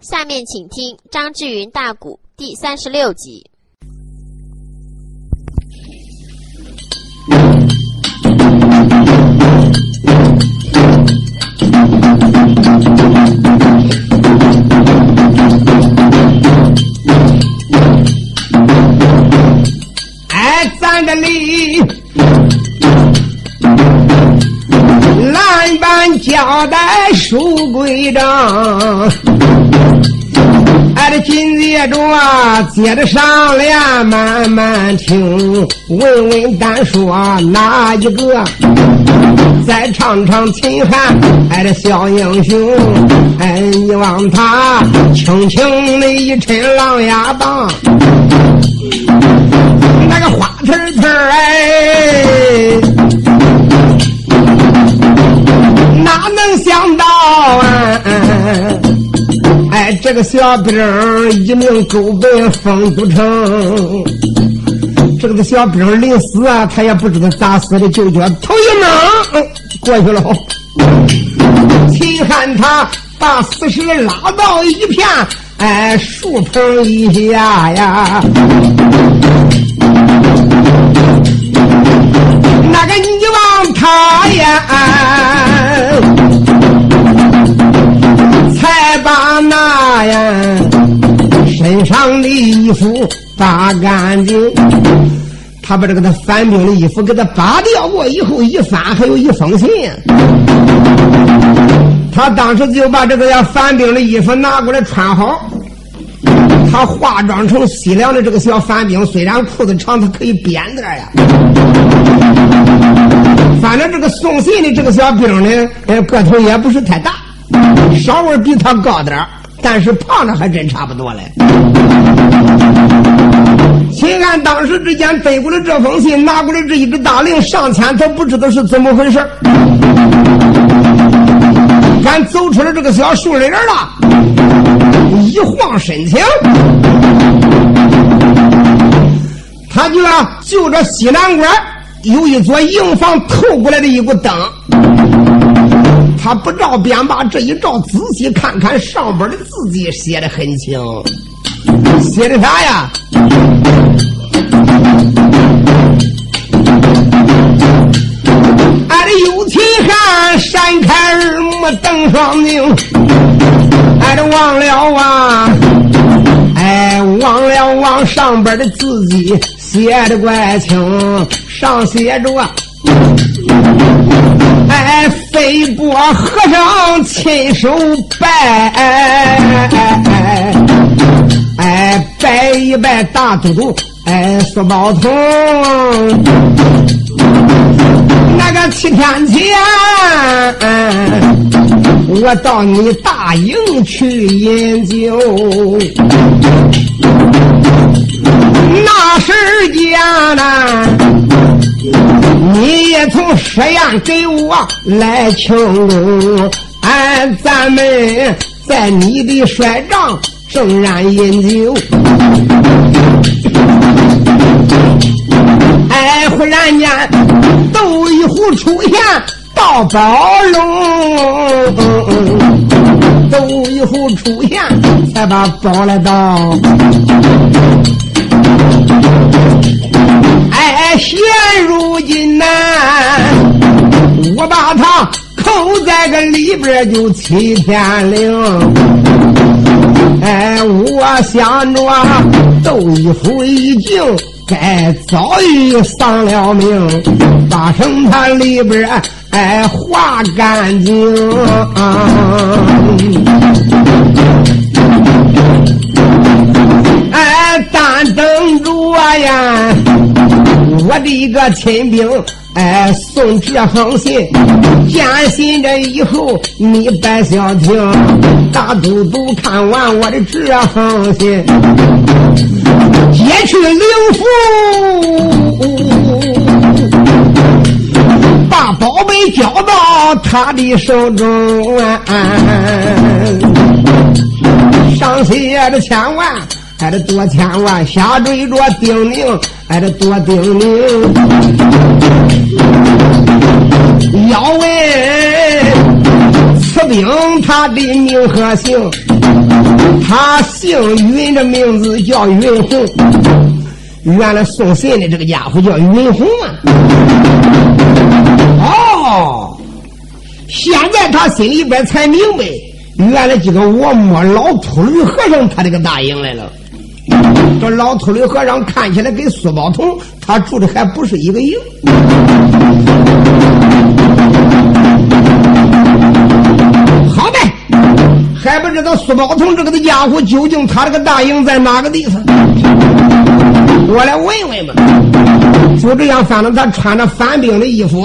下面请听张志云大鼓第三十六集。哎，咱这里蓝板交代书规章。紧接着，接着上联慢慢听，问问单说哪一个？再唱唱秦汉，俺这小英雄，哎，你望他轻轻的一抻狼牙棒，那个花刺刺哎，哪能想到啊？这个小兵一命勾奔封都城，这个小兵临死啊，他也不知道咋死的，就觉头一猛过去了。秦汉他把死尸拉到一片哎树棚一下呀，衣服扒干净，他把这个他反兵的衣服给他扒掉过以后，一翻还有一封信。他当时就把这个要反兵的衣服拿过来穿好，他化妆成西凉的这个小反兵，虽然裤子长，他可以编点呀。反正这个送信的这个小兵呢，哎个头也不是太大。稍微比他高点但是胖的还真差不多嘞。秦安当时之间背过来这封信，拿过来这一只大令上前，他不知道是怎么回事俺走出了这个小树林了，一晃身情，他就要就着西南关有一座营房透过来的一股灯。他不照边把这一照，仔细看看上边的字迹，写的很清。写的啥呀？俺的有秦汉，闪开耳目瞪双睛。俺的忘了啊，哎，忘了忘上边的字迹，写的怪清，上写着。哎，飞波和尚亲手拜，哎，拜一拜大都督，哎，苏宝通。那个七天前，我到你大营去饮酒，那时间呢？你也从石阳给我来请功，俺咱们在你的帅帐正然饮酒。哎，忽然间，斗一壶出现抱宝龙，斗一壶出现才把宝来到。哎，现如今呐，我把他扣在个里边就七天灵。哎，我想着窦一夫已经该早已丧了命，把绳他里边哎划干净。但等着我呀！我的一个亲兵，哎，送这封信，见信着以后，你别消停。大都督看完我的这封信，接去灵府，把宝贝交到他的手中。上写的千万。还得多千万，下坠着叮咛，还得多叮咛。要问此兵他的名和姓，他姓云，这名字叫云红。原来送信的这个家伙叫云红啊。哦，现在他心里边才明白，原来这个我摸老秃驴和尚他这个大营来了。这老秃驴和尚看起来跟苏宝同他住的还不是一个营。好呗，还不知道苏宝同这个的家伙究竟他这个大营在哪个地方？我来问问吧。就这样，反正他穿着反兵的衣服，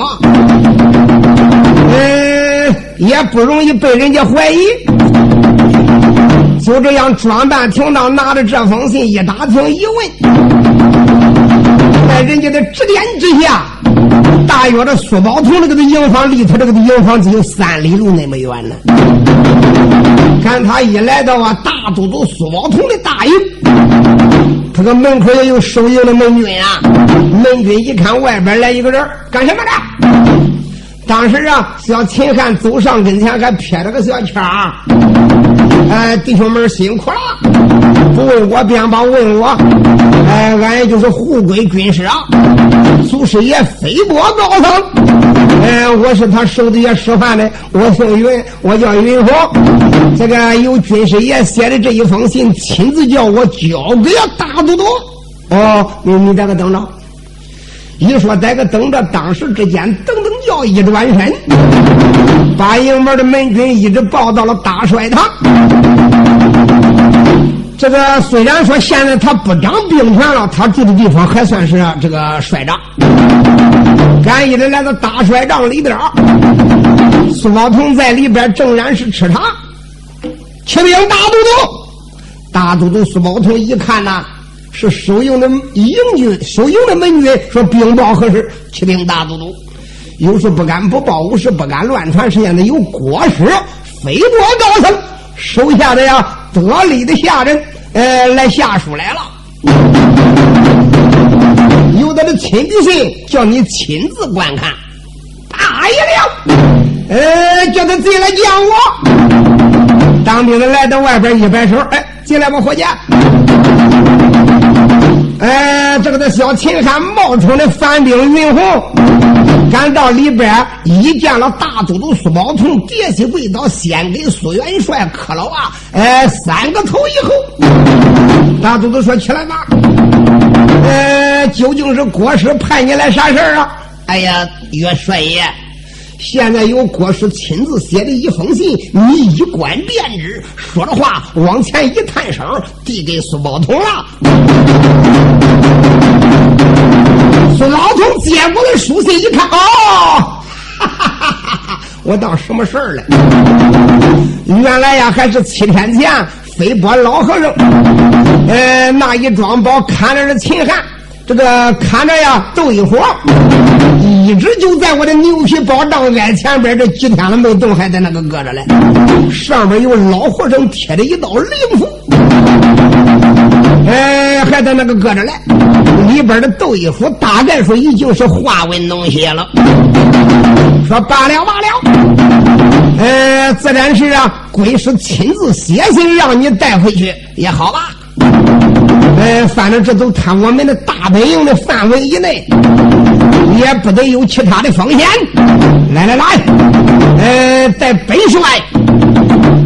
嗯，也不容易被人家怀疑。就这样装扮停当，拿着这封信一打听一问，在人家的指点之下，大约这苏宝同这个的营房离他这个的营房只有三里路那么远呢。看他一来到啊，大都督苏宝同的大营。他个门口也有守营的门军啊！门军一看外边来一个人，干什么的？当时啊，小秦汉走上跟前，还撇了个小圈儿。哎，弟兄们辛苦了！不问我便把问我。哎，俺也就是护归军师啊，祖师爷飞波高僧。哎，我是他手底下使唤的，我姓云，我叫云峰。这个有军师爷写的这一封信，亲自叫我交给大都督。哦，你你在个等着。一说在个等着，当时之间，噔噔叫一转身，把营门的门军一直抱到了大帅堂。这个虽然说现在他不掌兵权了，他住的地方还算是这个帅帐。俺一直来到大帅帐里边，苏宝同在里边正然是吃茶。启禀大都督，大都督苏宝同一看呐。是收营的营军，收营的门军说：“禀报何事？”启禀大都督，有事不敢不报，无事不敢乱传。现在有国师飞过高层手下的呀得力的下人，呃，来下书来了。有的的亲笔信，叫你亲自观看。大爷了，呃，叫他进来见我。当兵的来到外边一摆手，哎，进来吧，伙计。哎，这个的小秦汉冒充的反兵云红，赶到里边一见了大都督苏宝同，跌起跪倒，先给苏元帅磕了啊！哎，三个头以后，大都督说：“起来吧。”呃，究竟是国师派你来啥事啊？哎呀，岳帅爷。现在有国师亲自写的一封信，你一观便知。说着话，往前一探手，递给苏宝同了。苏老同接过的书信一看，哦，哈哈哈哈我当什么事儿了？原来呀，还是七天前飞波老和尚，呃，那一装包看着是秦汉。这个看着呀，斗一伙一直就在我的牛皮包帐挨前边，这几天了没动，还在那个搁着嘞。上面有老和尚贴的一道灵符，哎，还在那个搁着嘞。里边的斗一虎大概说已经是化为脓血了。说罢了罢了，呃，自然是啊，鬼师亲自写信让你带回去也好吧。哎，反正这都他我们的大本营的范围以内，也不得有其他的风险。来来来，呃，带本帅，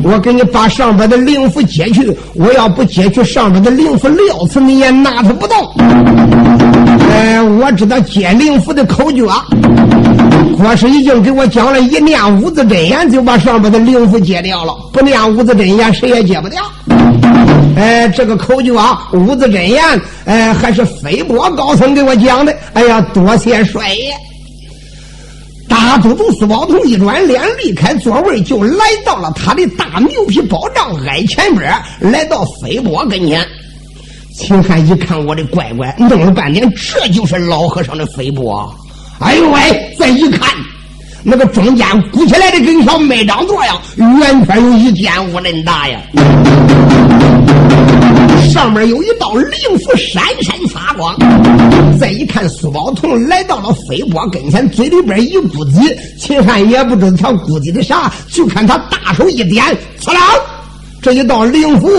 我给你把上边的灵符解去。我要不解去上边的灵符，料子你也拿他不动。呃，我知道解灵符的口诀，国师已经给我讲了一念五字真言，就把上边的灵符解掉了。不念五字真言，谁也解不掉。哎，这个口诀啊五字真言，哎，还是飞波高僧给我讲的。哎呀，多谢帅爷！大都督苏宝同一转脸，离开座位，就来到了他的大牛皮宝帐挨前边，来到飞波跟前。秦汉一看，我的乖乖，弄了半天，这就是老和尚的飞波。哎呦喂！再一看，那个中间鼓起来的跟小麦长垛样，圆圈有一间屋恁大呀！上面有一道灵符，闪闪发光。再一看，苏宝同来到了飞波跟前，嘴里边一咕叽，秦汉也不知道他咕叽的啥，就看他大手一点，呲啦，这一道灵符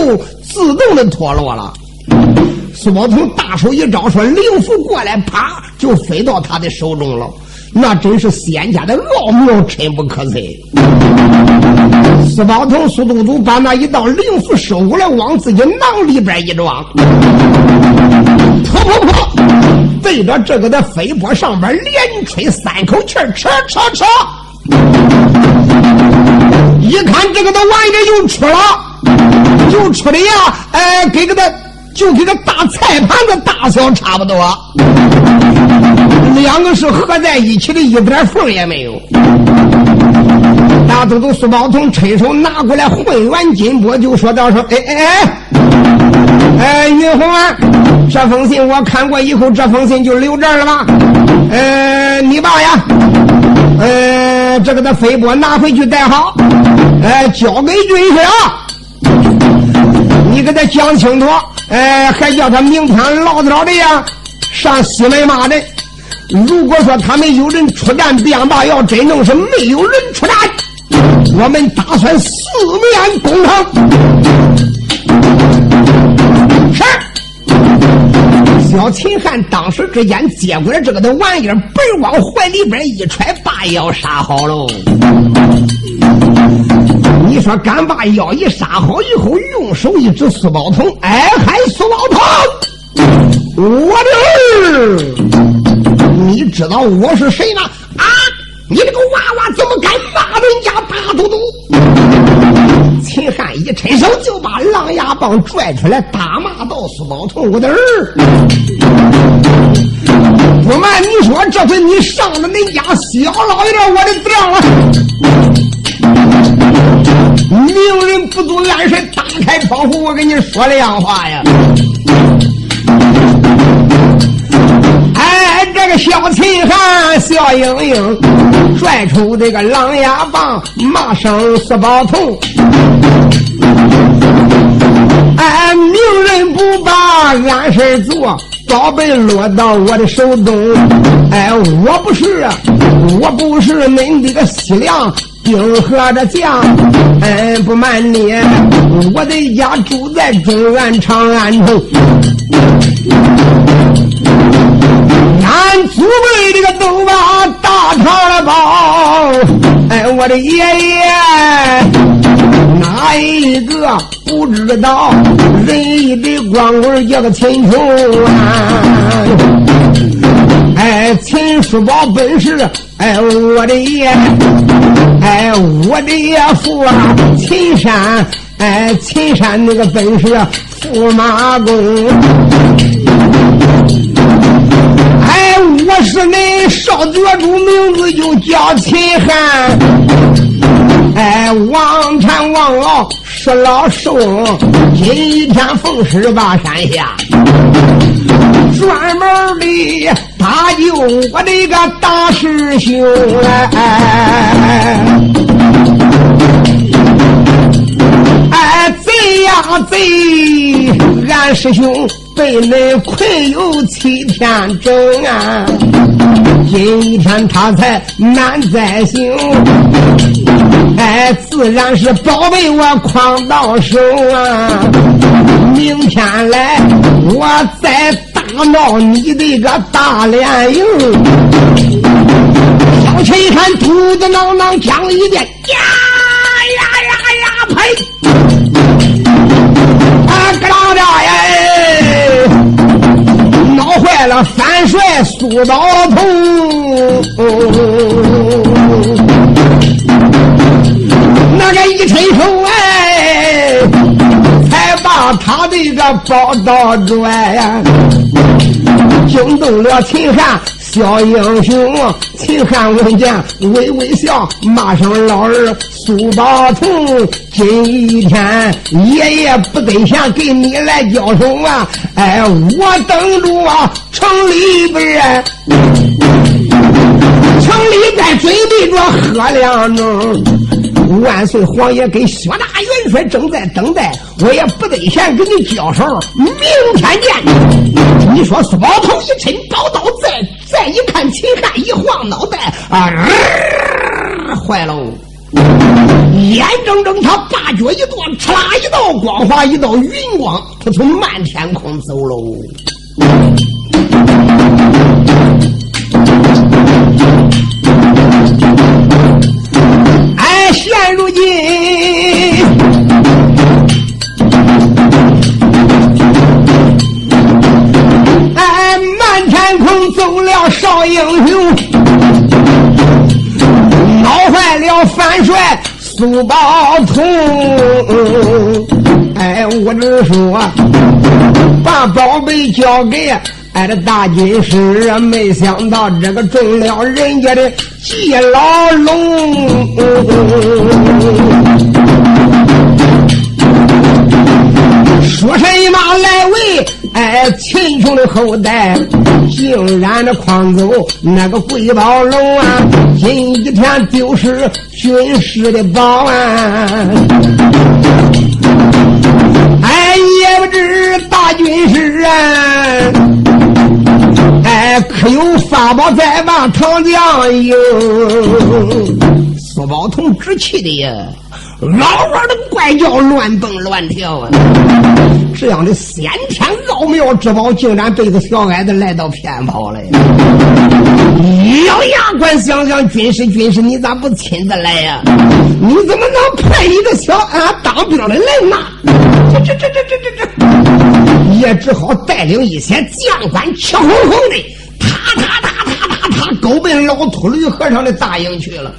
自动的脱落了。苏宝同大手一招，说：“灵符过来，啪，就飞到他的手中了。那真是仙家的奥妙，深不可测。”四宝同、苏都督把那一道灵符收过来，往自己囊里边一装，噗噗噗，对着这个的飞波上边连吹三口气儿，扯扯扯。一看这个的玩意儿又出了，又出的呀，哎，给个的。就跟个大菜盘子大小差不多，两个是合在一起的，一点缝也没有。大都督苏宝同伸手拿过来混完金钵，就说道：“说，哎哎哎，哎，云红啊，这封信我看过以后，这封信就留这儿了吧？呃，你爸呀，呃，这个的飞波拿回去带好，呃，交给军师啊，你给他讲清楚。”哎，还叫他明天老早的呀上西门骂人。如果说他们有人出战便罢，要真正是没有人出战，我们打算四面攻城。是。小秦汉当时之间接过来这个的玩意儿，本往怀里边一揣，把药杀好喽。你说敢把药一杀好以后，用手一指苏宝同，哎，嗨，苏宝同，我的儿，你知道我是谁吗？啊，你这个娃娃怎么敢骂人家大都督？秦汉一伸手就把狼牙棒拽出来，大骂道：“苏宝同，我的儿，不瞒你说，这回你上了恁家小老爷我的当了。”明人不足暗神，打开窗户，我跟你说亮话呀！哎，这个小秦汉笑盈盈，拽出这个狼牙棒，骂声四宝头。哎，明人不把暗事做，宝贝落到我的手中。哎，我不是，我不是恁这个西凉。兵和的将，哎，不瞒你，我的家住在中原长安城。俺祖辈这个都把大唐了保，哎，我的爷爷哪一个不知道人一的光棍叫个秦琼啊？哎，秦叔宝本事，哎，我的爷，哎，我的爷父啊，秦山，哎，秦山那个本事，驸马公。我是恁少角主，名字就叫秦汉。哎，王禅王老是老寿，今天奉十八山下。专门的搭救我的个大师兄哎，哎贼呀贼，俺师兄被恁困有七天整啊，今天他才难再醒，哎，自然是宝贝我诓到手啊，明天来我再。打闹你的个大连营，小秦一看，肚子囊囊讲了一遍，呀呀呀呀，呸！啊，咯啷的耶，带了三帅苏道同，那个一伸手哎，才把他的个宝刀拽呀。惊动了秦汉小英雄，秦汉闻见微微笑，骂声老儿苏宝同，今一天爷爷不得闲给你来交手啊！哎，我等着啊，城里边，城里边准备着喝两盅。万岁皇爷跟薛大元帅正在等待，我也不得闲跟你交手，明天见。你说苏宝同一抻宝刀，在一看秦汉一晃脑袋，啊，坏喽！眼睁睁他八脚一跺，哧啦一道光华，一道云光，他从漫天空走喽。哎，现如今，了少英雄，恼坏了范帅苏宝同。哎，我只说把宝贝交给。挨着大军师，没想到这个中了人家的计牢笼。说什么来为哎秦琼的后代，竟然的诓走那个贵宝龙啊！今一天丢失军师的宝安，哎，也不知大军师啊！哎，可有法宝在吧，唐将有。苏宝同直气的呀，嗷嗷的怪叫，乱蹦乱跳啊！这样的先天奥妙之宝，竟然被个小矮子来到骗跑了。咬牙关想想，军师军师，你咋不亲自来呀？你怎么能派一个小俺当兵的来呢？这这这这这这这，也只好带领一些将官，气哄哄的。踏踏踏都，奔老秃驴和尚的大营去了。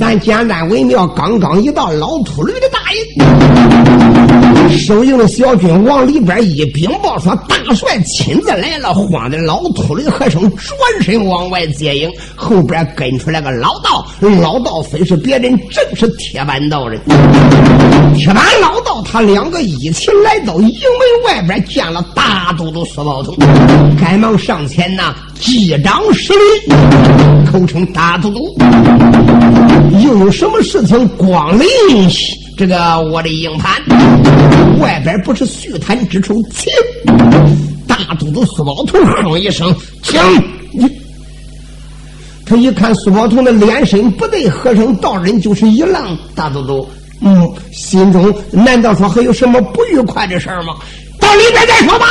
咱简单为妙，刚刚一到老秃驴的大营，守营的小军往里边一禀报说：“大帅亲自来了。”慌的老秃驴和尚转身往外接应，后边跟出来个老道。老道非是别人，正是铁板道人。铁板老道他两个一起来到营门外边，见了大都督苏宝通，赶忙上前呐。击掌施礼，口称大都督，又有什么事情光临这个我的营盘？外边不是叙谈之处，请大都督苏宝同哼一声，请你。他一看苏宝同的脸神不对，和尚道人就是一愣。大都督，嗯，心中难道说还有什么不愉快的事吗？到里边再说吧。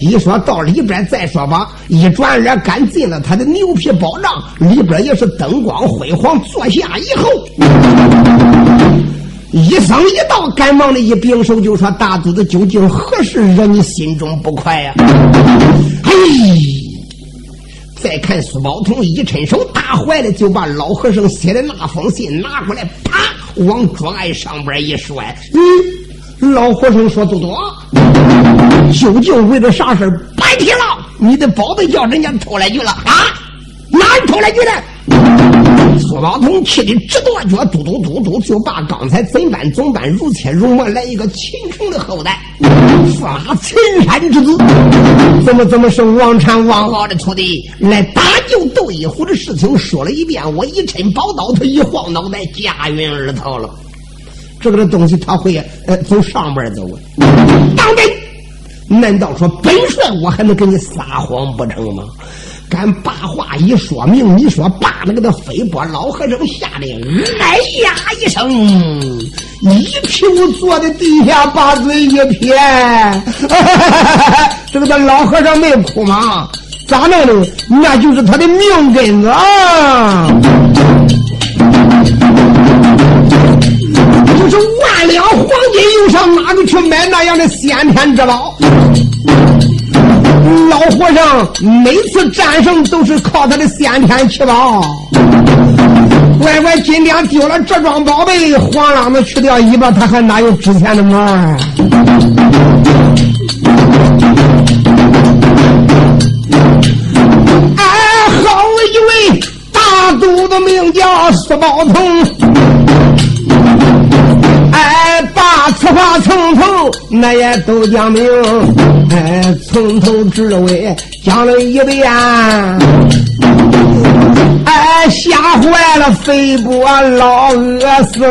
一说到里边再说吧，一转眼赶进了他的牛皮宝帐，里边也是灯光辉煌。坐下以后，一僧一道赶忙的一并手就说：“大肚子究竟何事惹你心中不快呀？”嘿，再看苏宝同一伸手，打坏了，就把老和尚写的那封信拿过来，啪，往桌案上边一摔。嗯，老和尚说：“多多。”究竟为了啥事白提了，你的宝贝叫人家偷来去了啊？哪里偷来去的？苏老通气得直跺脚，嘟嘟嘟嘟，就把刚才怎般怎般如切如磨来一个秦琼的后代，发秦山之子，怎么怎么是王禅王敖的徒弟，来打救窦一虎的事情说了一遍。我一抻宝刀，他一晃脑袋，驾云而逃了。这个东西他会呃走上边走？当真？难道说本帅我还能给你撒谎不成吗？敢把话一说明，你说把那个的飞波老和尚吓得哎呀一声，一屁股坐在地下，把嘴一撇。这个他老和尚没哭吗？咋弄的？那就是他的命根子啊！就是万两黄金，又上哪里去买那样的先天之宝？老和尚每次战胜都是靠他的先天奇宝。乖乖，今天丢了这桩宝贝，黄浪子去掉尾巴，他还哪有值钱的毛？哎，好一位大都督，名叫苏宝通。话从头那也都讲明，哎，从头至尾讲了一遍，哎，吓坏了飞波老恶僧，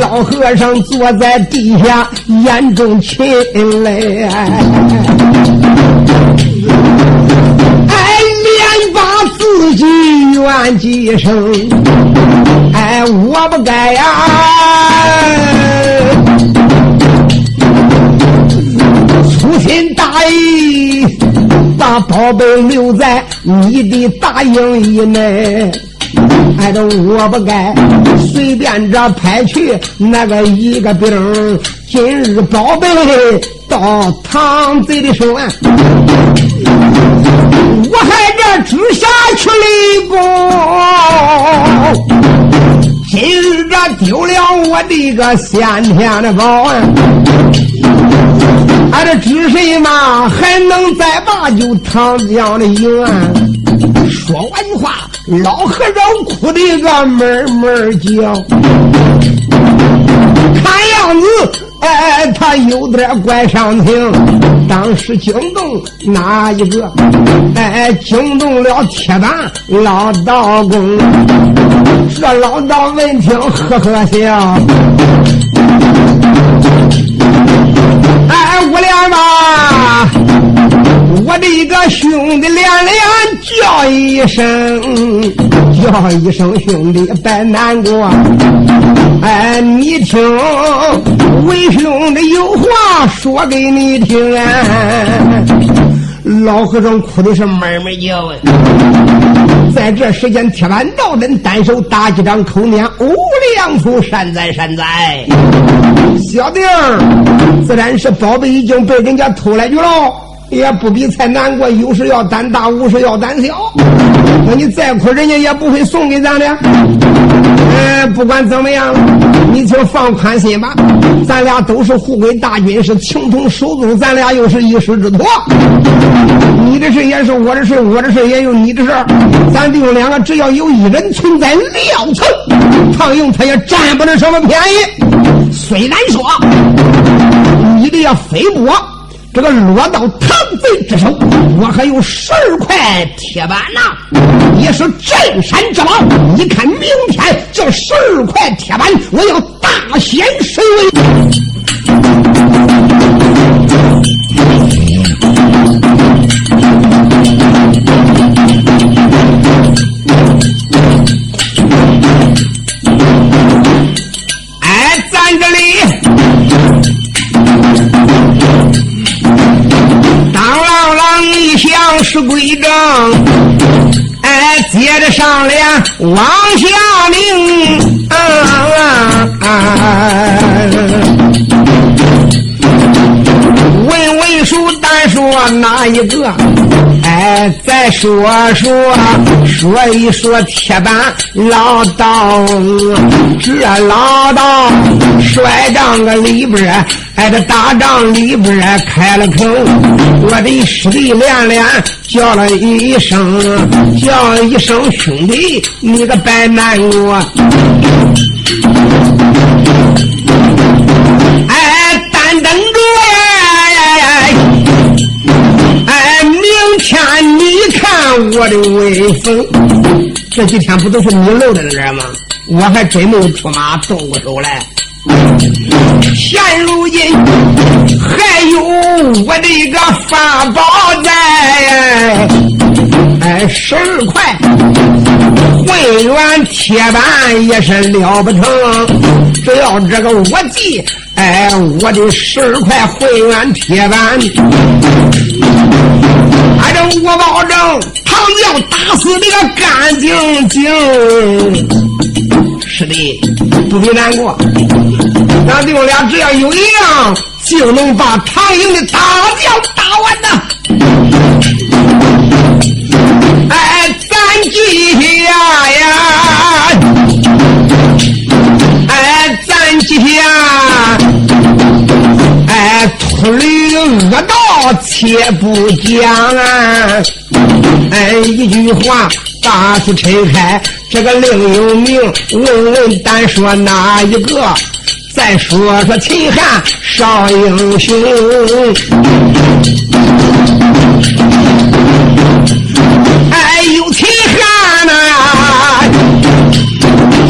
老和尚坐在地下眼中噙泪，哎，连把自己怨几声，我不该呀，粗心大意，把宝贝留在你的大营以内。哎，都我不该随便着拍去那个一个兵，今日宝贝到唐贼的手啊！我还这知下去立功，今日这丢了我的个先天的宝啊！俺这知谁嘛还能再把就唐江的营啊？说完话，老和尚哭的个闷闷叫，看样子，哎，他有点怪上情。当时惊动哪一个？哎，惊动了铁板老道公。这老道闻听，呵呵笑。哎，我俩吧。我的一个兄弟连连叫一声，叫一声兄弟别难过。哎，你听，为兄的有话说给你听啊。老和尚哭的是闷闷叫啊。在这时间，铁板道人单手打几张口念无量福，善哉善哉。小弟儿，自然是宝贝已经被人家偷来去了。也不比才难过，有时要胆大，无时要胆小。那你再苦，人家也不会送给咱的。哎，不管怎么样，你就放宽心吧。咱俩都是护国大军，是情同手足，咱俩又是一时之托。你的事也是我的事，我的事也有你的事。咱弟兄两个，只要有一人存在料层，唐勇他也占不了什么便宜。虽然说你的要非我。这个落到唐贼之手，我还有十二块铁板呐，也是镇山之宝。你看明天这十二块铁板，我要大显神威。是规章，哎，接着上联往下拧，啊啊啊！问文书单说哪一个？哎，再说说说一说铁板老道，这老道摔仗个里边。哎，这大帐里边开了口，我的师弟连连叫了一声，叫一声兄弟，你个白难过。哎，单等天你看我的威风。这几天不都是你露在那吗？我还真没出马动过手来。现如今还有我的一个法宝在，哎，十二块混元铁板也是了不成。只要这个我记，哎，我的十二块混元铁板，反正我保证，唐将打死这个干净净。是的，不必难过。咱弟兄俩只要有一样，就能把唐营的大将打完呐。哎，咱记下呀！驴恶道且不讲！哎，一句话。大书拆开，这个另有名。问问单说哪一个？再说说秦汉少英雄。哎，有秦汉呐，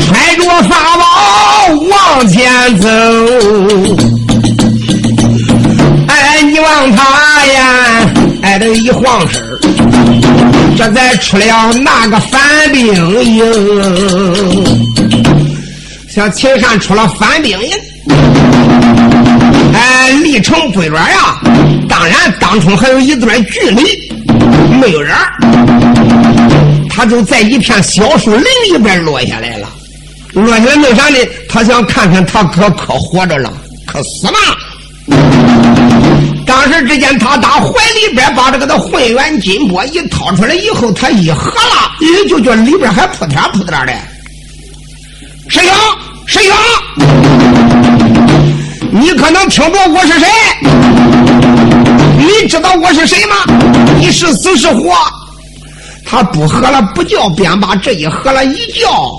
揣着法宝往前走。让，他呀，哎，这一晃身这才出了那个反兵营。像秦山出了反兵营，哎，离城不远呀。当然，当中还有一段距离，没有人。他就在一片小树林里边落下来了。落下来为啥呢？他想看看他哥可活着了，可死了。当时只见他打怀里边把这个的混元金钵一掏出来以后，他一喝了，咦就觉里边还扑颠扑颠的。师兄，师兄，你可能听着我是谁？你知道我是谁吗？你是死是活？他不喝了不叫，便把这一喝了一叫，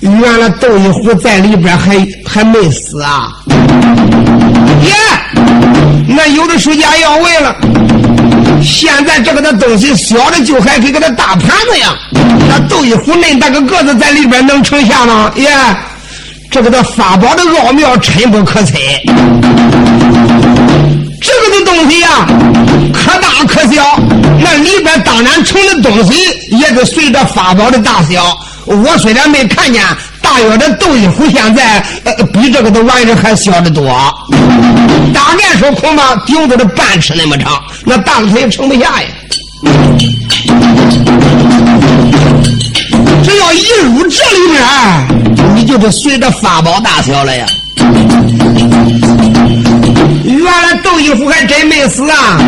原来窦一虎在里边还还没死啊！耶，那有的书家要问了，现在这个的东西小的就还跟个那大盘子样，那豆一壶恁大个个子在里边能成像吗？耶，这个的法宝的奥妙深不可测。这个的东西呀，可大可小，那里边当然盛的东西也是随着法宝的大小。我虽然没看见，大约的豆一虎现在比这个的玩意儿还小得多。大概说恐怕顶多的半尺那么长，那大腿也盛不下呀。只要一入这里面，你就得随着法宝大小了呀。原来窦一虎还真没死啊！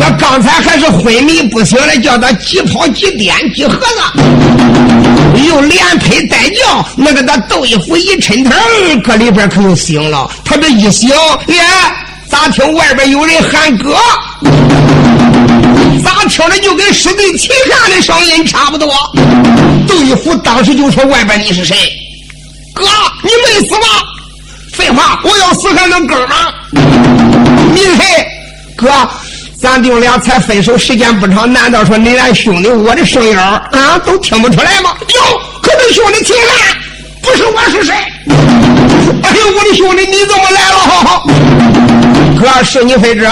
这刚才还是昏迷不醒的，叫他几跑几颠几盒子，又连拍带叫，那个那窦一虎一抻头，搁里边可就醒了。他这一醒，耶，咋听外边有人喊哥？咋听着就跟师弟秦汉的声音差不多？窦一虎当时就说：“外边你是谁？哥，你没死吗？”废话，我要死还能跟吗？你谁？哥，咱弟兄俩才分手时间不长，难道说你俩兄弟我的声音啊都听不出来吗？哟，可是兄弟听了，不是我是谁？哎呦，我的兄弟你怎么来了？哥，是你非这，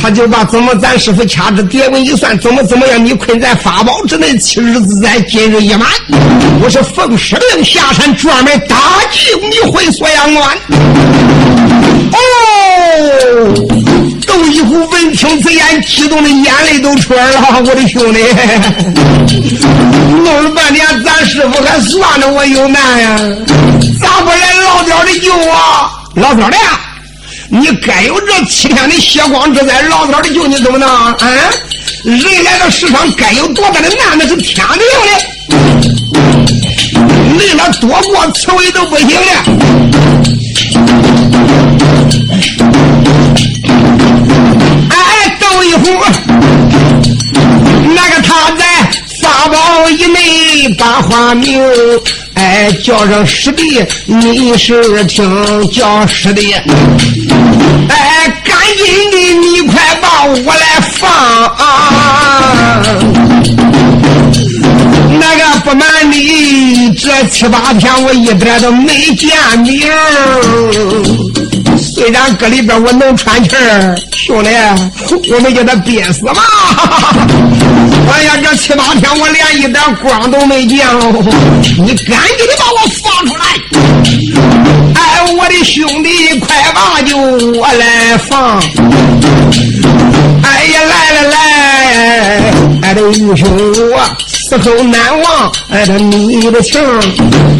他就把怎么咱师傅掐指点文一算，怎么怎么样，你困在法宝之内，七日自在，今日一满。我是奉师令下山，专门打击你回锁阳关。哦，窦一虎闻听此言，激动的眼泪都出来了。我的兄弟，弄了半天，咱师傅还算着我有难呀，咋不来老点的救啊？老点的，你该有这七天的血光之灾，老点的救你怎么能？啊，人来到世上该有多大的难，那是天定的。累了多过刺猬都不行了。哎，窦一虎，那个他在法宝以内把花名，哎，叫上师弟，你是听叫师弟，哎，赶紧的，你快把我来放啊。那个不瞒你，这七八天我一点都没见面。虽然搁里边我能喘气儿，兄弟，我没叫他憋死吧？哎呀，这七八天我连一点光都没见喽！你赶紧的把我放出来！哎，我的兄弟，快把酒我来放！哎呀，来来来，俺的英雄啊！死后难忘，哎，这你的情，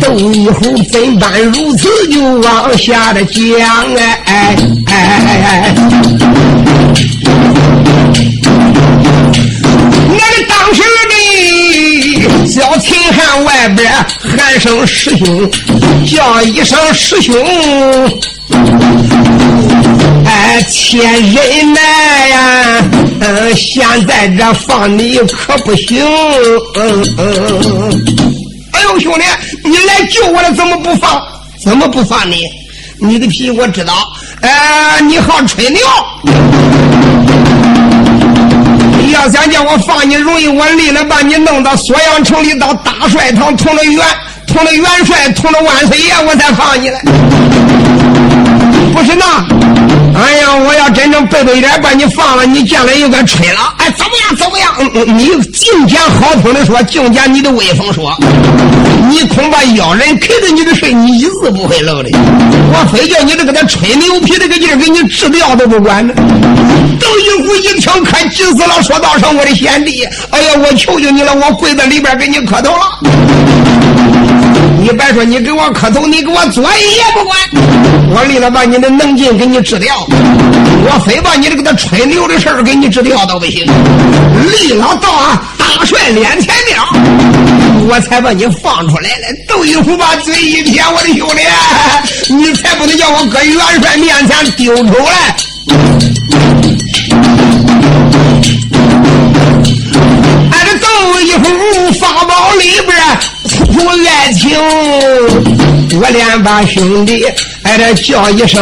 等一虎怎般如此就往下的讲，哎哎！声师兄，叫一声师兄。哎，千人难呀！嗯，现在这放你可不行。嗯嗯。哎呦，兄弟，你来救我了，怎么不放？怎么不放你？你的屁我知道。哎，你好吹牛。要想叫我放你，容易。我立了把你弄到锁阳城里，到大帅堂同了院。捅了元帅，捅了万岁爷，我才放你来。不是那，哎呀，我要真正背背点把你放了，你将来又该吹了。哎，怎么样？怎么样？你净讲好听的说，净讲你的威风说，你恐怕要人开着你的事，你一字不会漏的。我非叫你这个他吹牛皮这个劲儿给你治掉都不管呢。窦一虎一听可急死了，说道声我的贤弟，哎呀，我求求你了，我跪在里边给你磕头了。你别说，你给我磕头，你给我作揖也不管。我立了把你的能劲给你治掉，我非把你这个吹牛的事儿给你治掉都不行。立了到啊大帅脸前面，我才把你放出来了。窦一虎把嘴一撇，我的兄弟，你才不能叫我搁元帅面前丢丑来。俺这窦一虎法宝里边。出爱情，我连把兄弟哎这叫一声，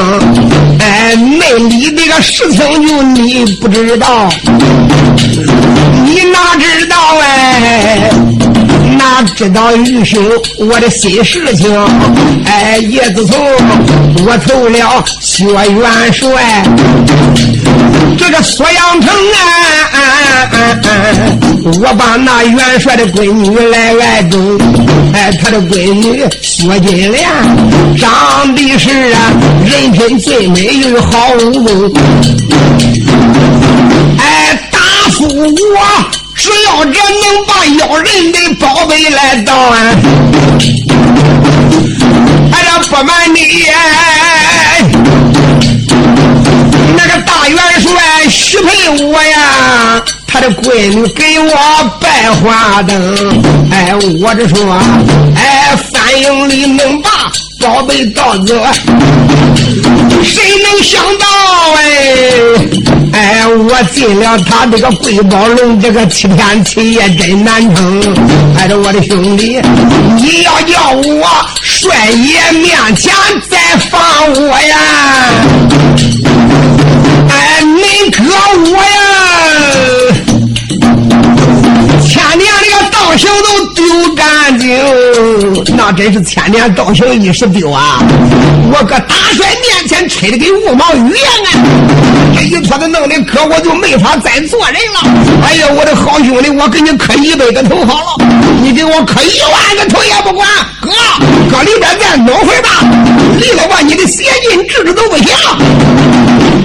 哎内里这个事情就你不知道，你哪知道哎？哪知道玉兄我的心事情？哎，叶子从我投了薛元帅，这个锁阳城啊，我把那元帅的闺女来爱中，哎，他的闺女薛金莲长得是啊，人品最美又好武功，哎，答复我。只要这能把要人的宝贝来到啊，哎呀，不瞒你，那个大元帅许配我呀，他的闺女给我拜花灯，哎，我这说，哎，三营里能把宝贝到这，谁能想到哎？进了他这个贵宝龙，这个七天七夜真难撑。哎，这我的兄弟，你要叫我帅爷面前再放我呀？哎，恁哥我呀！千年这个道行都丢干净，那真是千年道行一时丢啊！我搁大帅面前吹的跟五毛雨一样啊！这一撮子弄的，哥我就没法再做人了。哎呀，我的好兄弟，我给你磕一百个头好了，你给我磕一万个头也不管。哥，搁里边再弄会吧，离了吧你的邪劲治治都不行。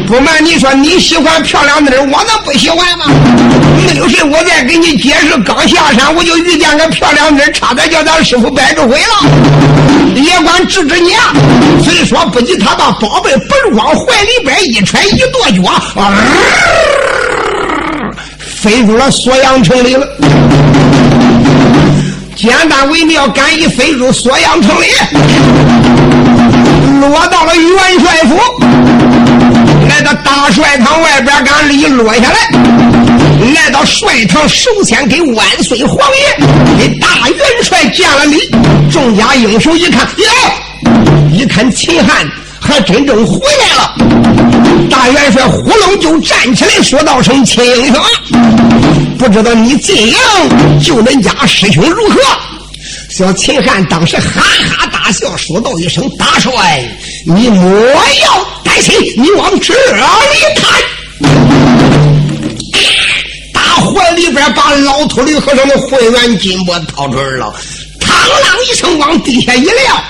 不瞒你说，你喜欢漂亮的人，我能不喜欢吗？没有谁，我再给你解释。刚下山，我就遇见个漂亮人，差点叫咱师傅白着回了。也管治治你啊！虽说不急，他把宝贝不往怀里边一揣，一跺脚，啊，飞入了锁阳城里了。简单为妙，敢一飞入锁阳城里，落到了元帅府。来到大帅堂外边，赶一落下来，来到帅堂，首先给万岁皇爷给大元帅见了礼。众家英雄一看，哟，一看秦汉还真正回来了。大元帅呼隆就站起来说道：“声秦英雄，不知道你进营救恁家师兄如何？”小秦汉当时哈哈大笑，说道一声：“大帅，你莫要担心，你往这里看。”大怀里边把老秃驴和尚的混元金钵掏出来了，嘡啷一声往地下一撂。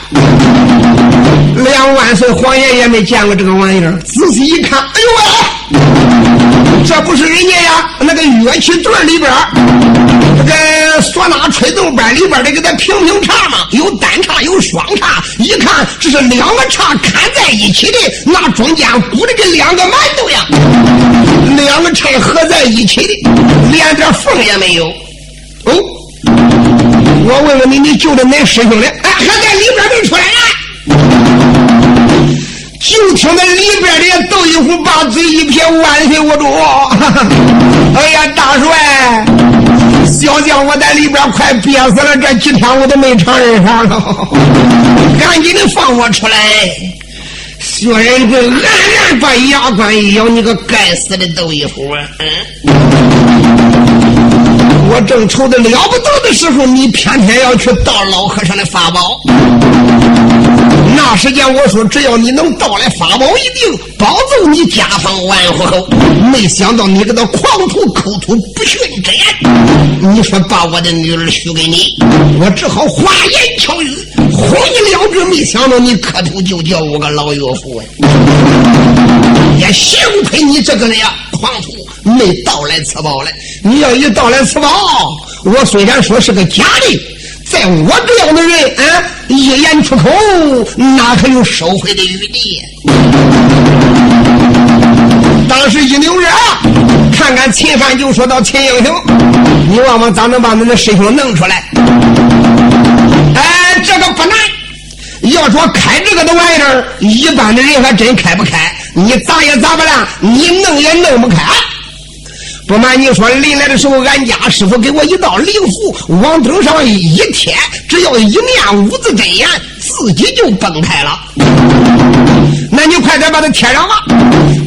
两万岁皇爷也没见过这个玩意儿，仔细一看，哎呦喂，这不是人家呀那个乐器队里边这个。唢呐吹奏班里边的给他评评唱嘛，有单叉有双叉，一看这是两个叉看在一起的，那中间鼓的跟两个馒头样，两个唱合在一起的，连点缝也没有。哦，我问问你，你救的恁师兄呢？哎，还在里边没出来。就听那里边的窦一虎把嘴一撇，万岁我主！哎呀，大帅，小将我在里边快憋死了，这几天我都没尝人上了，赶紧的放我出来！薛仁贵暗暗把牙关一咬，你个该死的窦一虎啊！嗯。我正愁的了不得的时候，你偏偏要去盗老和尚的法宝。那时间我说，只要你能盗来法宝，一定保奏你家方万户侯。没想到你给他狂徒口吐不逊之言，你说把我的女儿许给你，我只好花言巧语哄你了之。没想到你磕头就叫我个老岳父哎，也幸亏你这个呀狂徒没盗来此宝来。你要一盗来此宝，我虽然说是个假的，在我这样的人啊，一言出口，哪可有收回的余地？当时一扭人啊，看看秦汉，就说到秦英雄，你望望咋能把恁的师兄弄出来？哎，这个不难。要说开这个的玩意儿，一般的人还真开不开。你砸也砸不烂，你弄也弄不开。不瞒你说，临来的时候，俺家师傅给我一道灵符，往灯上一贴，只要一念五字真言，自己就崩开了。那你快点把它贴上吧。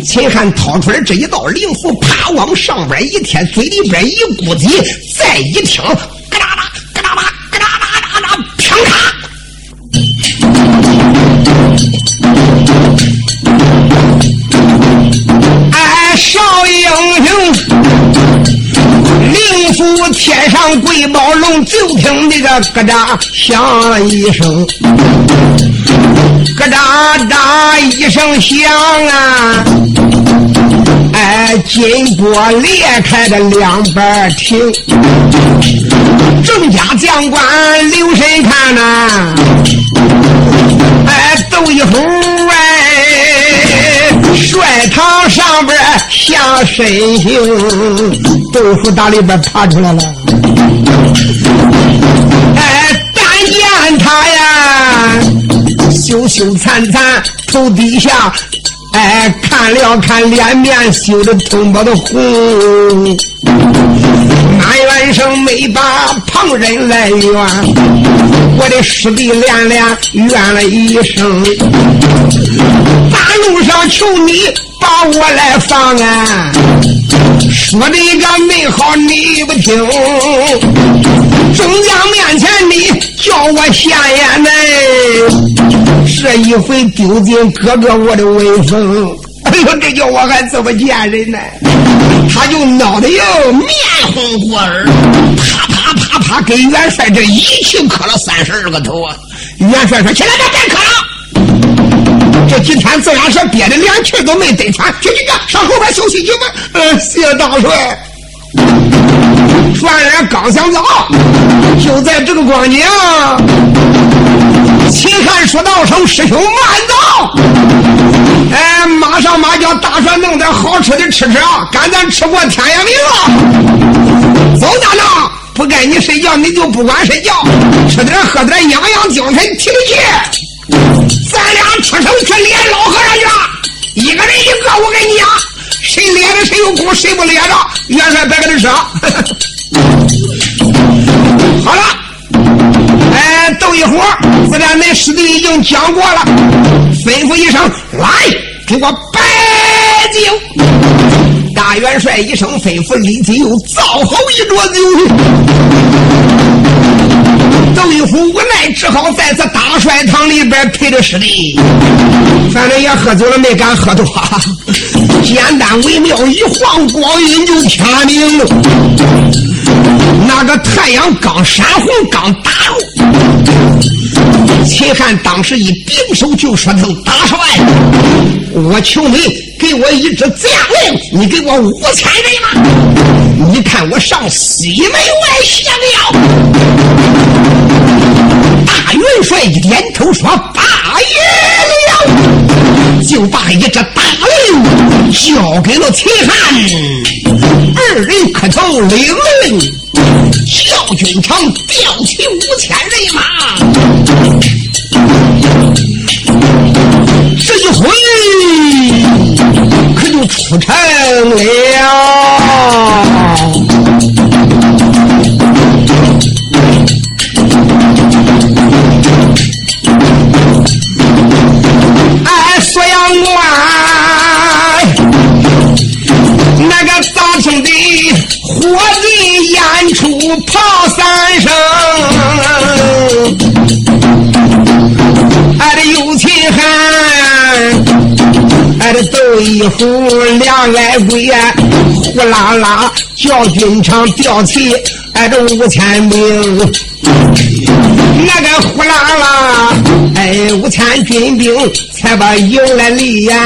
秦汉掏出来这一道灵符，啪往上边一贴，嘴里边一咕叽，再一听，上贵宝龙，就听那个咯哒响一声，咯哒哒一声响啊！哎，金波裂开的两半停，郑家将官留神看呐！哎，斗一红哎，帅堂上边下身形，豆腐打里边爬出来了。哎，但见他呀，羞羞惭惭，头低下。哎，看了看脸面，羞得通包的红。俺原生没把旁人来怨，我的师弟连连怨了一声。大路上求你把我来放啊！说的个美好，你不听。众将面前你叫我现眼嘞，这一回丢尽哥哥我的威风。哎呦，这叫我还怎么见人呢？他就闹得哟面红过耳，啪啪啪啪，给元帅这一气磕了三十二个头啊！元帅说：“起来，别别磕了。”这几天自然是憋得连气都没得喘，去去去，上后边休息去吧。呃，谢大帅。船人刚想走，就在这个光景，秦汉说道声：“师兄慢走。”哎，马上马叫大帅弄点好吃的吃吃啊！赶咱吃过天也明了。走家长，不该你睡觉，你就不管睡觉，吃点喝点，养养精神，提提气。咱俩出城去连老和尚去了，一个人一个，我跟你讲。谁连着谁有功，谁不连着？元帅别跟他说。好了，哎，等一会儿，自然恁师弟已经讲过了，吩咐一声，来，给我摆酒。大元帅一声吩咐，立即又造好一桌酒。邓玉虎无奈，只好在这大帅堂里边陪着师弟。反正也喝酒了，没敢喝多。简单微妙，一晃光阴就天明了。那个太阳刚闪红，刚打落。秦汉当时一并手就说：“头大帅，我求你给我一支将领，你给我五千人马。你看我上西门外降了。”大元帅一点头说：“大爷了。”就把一只大令交给了秦汉。二人磕头领令，校军长调起五千人马。这一回可就出城了。火力演出炮三声。俺的有秦汉，俺的斗一虎，两矮鬼，呼啦啦叫军场吊起，俺的五千兵。那个呼啦啦，哎，五千军兵才把营来立呀。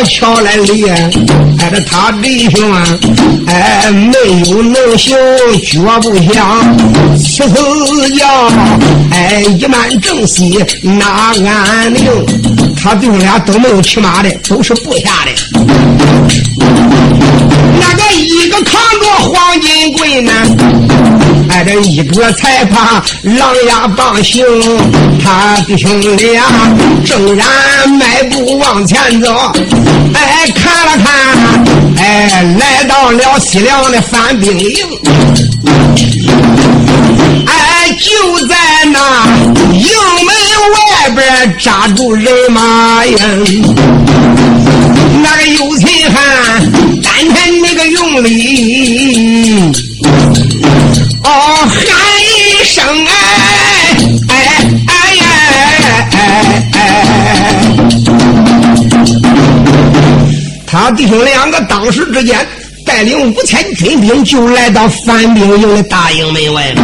吊桥来立，哎，这他弟兄啊，哎，没有能行，脚不响，此次要哎一满正西拿安宁。他弟兄俩都没有骑马的，都是部下的。那个一个扛着黄金棍呢，哎，这一个才把狼牙棒行。他弟兄俩正然迈步往前走，哎，看了看，哎，来到了西凉的反兵营，哎，就在那营门外边扎住人马营，那个有秦汉单前那个用力，弟兄两个当时之间带领五千军兵就来到反兵营的大营门外了。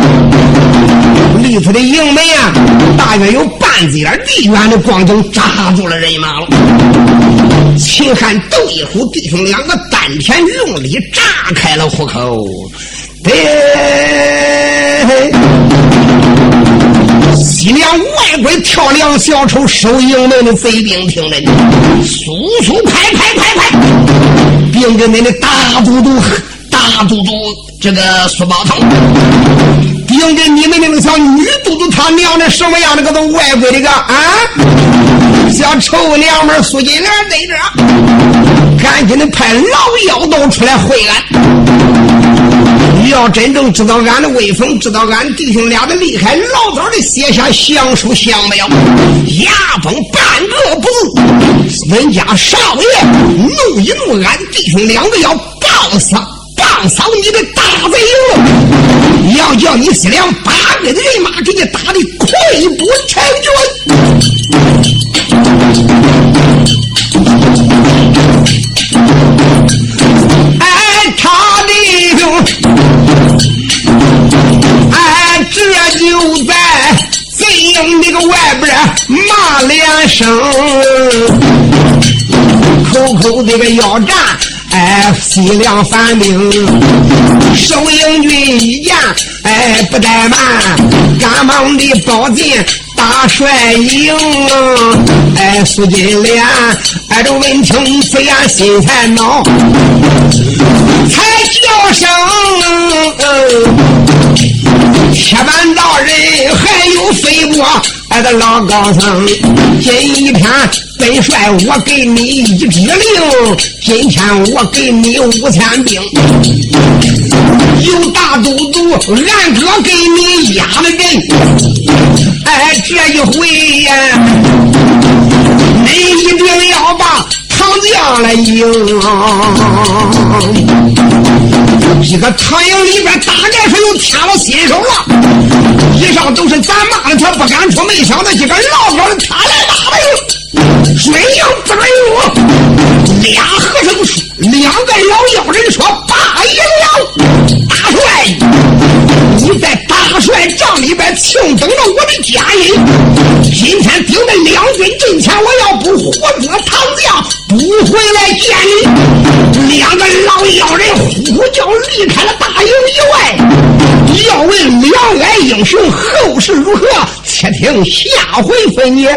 离他的营门啊，大约有半子眼地远的光景，扎住了人马了。秦汉、窦一虎弟兄两个丹田用力炸开了虎口，西凉外国跳梁小丑收营门的贼兵听着呢，速速拍拍拍拍，兵跟那的大都督、大都督这个苏宝腾，兵跟你们那个小女都督他娘的什么样的个都外国的个啊，小臭娘们苏金莲在这，赶紧的派老妖道出来会俺。要真正知道俺的威风，知道俺弟兄俩的厉害，老早的写下降书降表，牙崩半个不字。人家少爷怒一怒，俺弟兄两个要棒杀棒扫你的大贼营，要叫你西凉八百的人马给你打的溃不成军。声，口口这个要战，哎，西凉反兵，收营军一见，哎，不怠慢，赶忙的报进大帅营，哎，苏金莲，哎，这闻听此言心才恼，才叫声。铁板道人还有飞波，哎，个老高僧，今天本帅我给你一支令，今天我给你五千兵，有大都督俺哥给你压了人，哎，这一回呀，你一定要把唐将来赢。一个唐营里边大概是又添了新手了，以上都是咱骂的他不敢出，没想到一个老高的他来打了，水营不准用，俩和尚说，两个老妖人说八一了，大帅，你在大帅帐里边庆等着我的家人，今天顶在两军阵前，我要不活捉唐将，不回来见你。两个老妖人呼呼叫离开了大营以外，要问两岸英雄后事如何，且听下回分解。